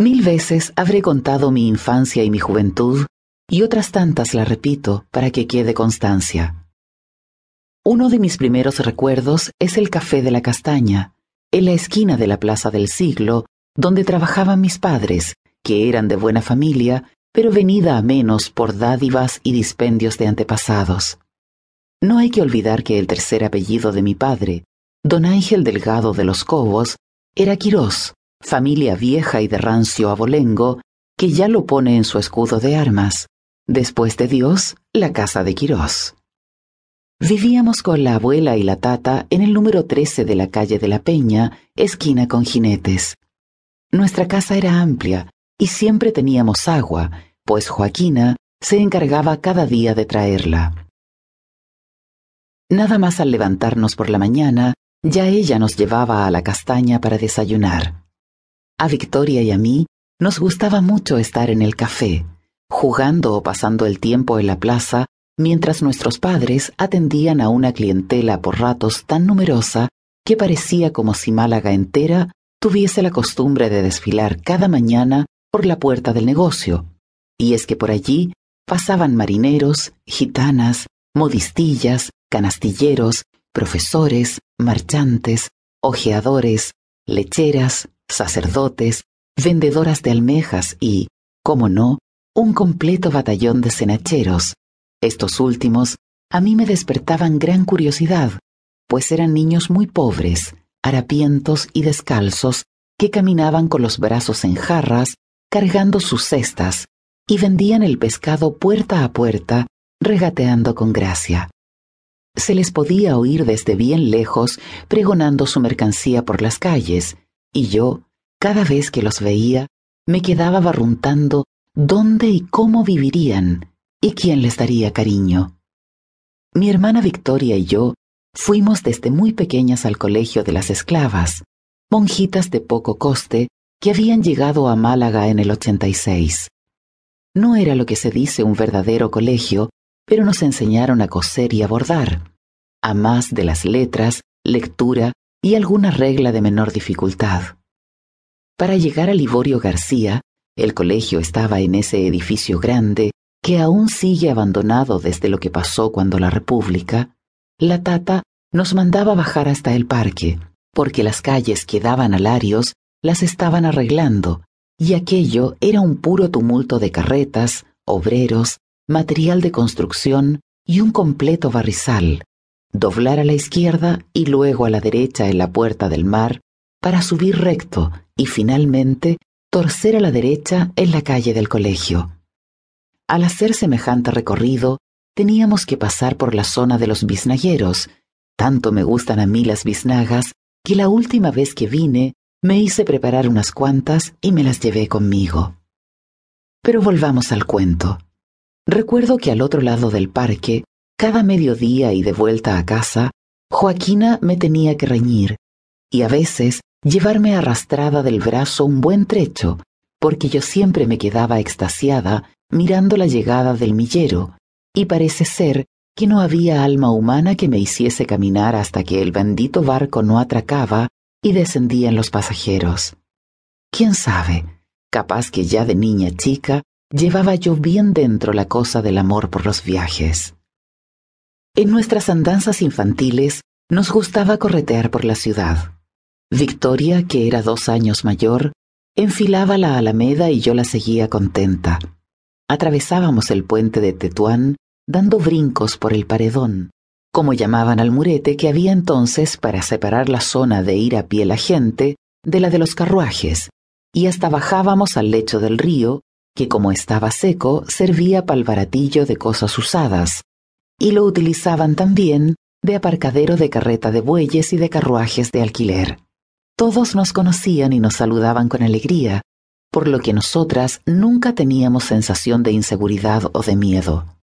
Mil veces habré contado mi infancia y mi juventud, y otras tantas la repito para que quede constancia. Uno de mis primeros recuerdos es el Café de la Castaña, en la esquina de la Plaza del Siglo, donde trabajaban mis padres, que eran de buena familia, pero venida a menos por dádivas y dispendios de antepasados. No hay que olvidar que el tercer apellido de mi padre, don Ángel Delgado de los Cobos, era Quirós, familia vieja y de rancio abolengo, que ya lo pone en su escudo de armas. Después de Dios, la casa de Quirós. Vivíamos con la abuela y la tata en el número 13 de la calle de la Peña, esquina con jinetes. Nuestra casa era amplia y siempre teníamos agua, pues Joaquina se encargaba cada día de traerla. Nada más al levantarnos por la mañana, ya ella nos llevaba a la castaña para desayunar. A Victoria y a mí nos gustaba mucho estar en el café, jugando o pasando el tiempo en la plaza, mientras nuestros padres atendían a una clientela por ratos tan numerosa que parecía como si Málaga entera tuviese la costumbre de desfilar cada mañana por la puerta del negocio, y es que por allí pasaban marineros, gitanas, modistillas, canastilleros, profesores, marchantes, ojeadores, lecheras, sacerdotes, vendedoras de almejas y, como no, un completo batallón de cenacheros. Estos últimos a mí me despertaban gran curiosidad, pues eran niños muy pobres, harapientos y descalzos, que caminaban con los brazos en jarras, cargando sus cestas, y vendían el pescado puerta a puerta, regateando con gracia. Se les podía oír desde bien lejos pregonando su mercancía por las calles, y yo, cada vez que los veía, me quedaba barruntando dónde y cómo vivirían y quién les daría cariño. Mi hermana Victoria y yo fuimos desde muy pequeñas al colegio de las esclavas, monjitas de poco coste que habían llegado a Málaga en el 86. No era lo que se dice un verdadero colegio, pero nos enseñaron a coser y a bordar, a más de las letras, lectura y alguna regla de menor dificultad. Para llegar a Liborio García, el colegio estaba en ese edificio grande que aún sigue abandonado desde lo que pasó cuando la República, la tata nos mandaba bajar hasta el parque, porque las calles que daban a Larios las estaban arreglando, y aquello era un puro tumulto de carretas, obreros, material de construcción y un completo barrizal, doblar a la izquierda y luego a la derecha en la puerta del mar para subir recto y finalmente torcer a la derecha en la calle del colegio. Al hacer semejante recorrido, teníamos que pasar por la zona de los biznagueros. Tanto me gustan a mí las biznagas que la última vez que vine me hice preparar unas cuantas y me las llevé conmigo. Pero volvamos al cuento. Recuerdo que al otro lado del parque, cada mediodía y de vuelta a casa, Joaquina me tenía que reñir, y a veces llevarme arrastrada del brazo un buen trecho, porque yo siempre me quedaba extasiada mirando la llegada del millero, y parece ser que no había alma humana que me hiciese caminar hasta que el bendito barco no atracaba y descendían los pasajeros. ¿Quién sabe? Capaz que ya de niña chica llevaba yo bien dentro la cosa del amor por los viajes. En nuestras andanzas infantiles nos gustaba corretear por la ciudad. Victoria, que era dos años mayor, enfilaba la alameda y yo la seguía contenta. Atravesábamos el puente de Tetuán dando brincos por el paredón, como llamaban al murete que había entonces para separar la zona de ir a pie la gente de la de los carruajes, y hasta bajábamos al lecho del río que como estaba seco servía para el baratillo de cosas usadas, y lo utilizaban también de aparcadero de carreta de bueyes y de carruajes de alquiler. Todos nos conocían y nos saludaban con alegría, por lo que nosotras nunca teníamos sensación de inseguridad o de miedo.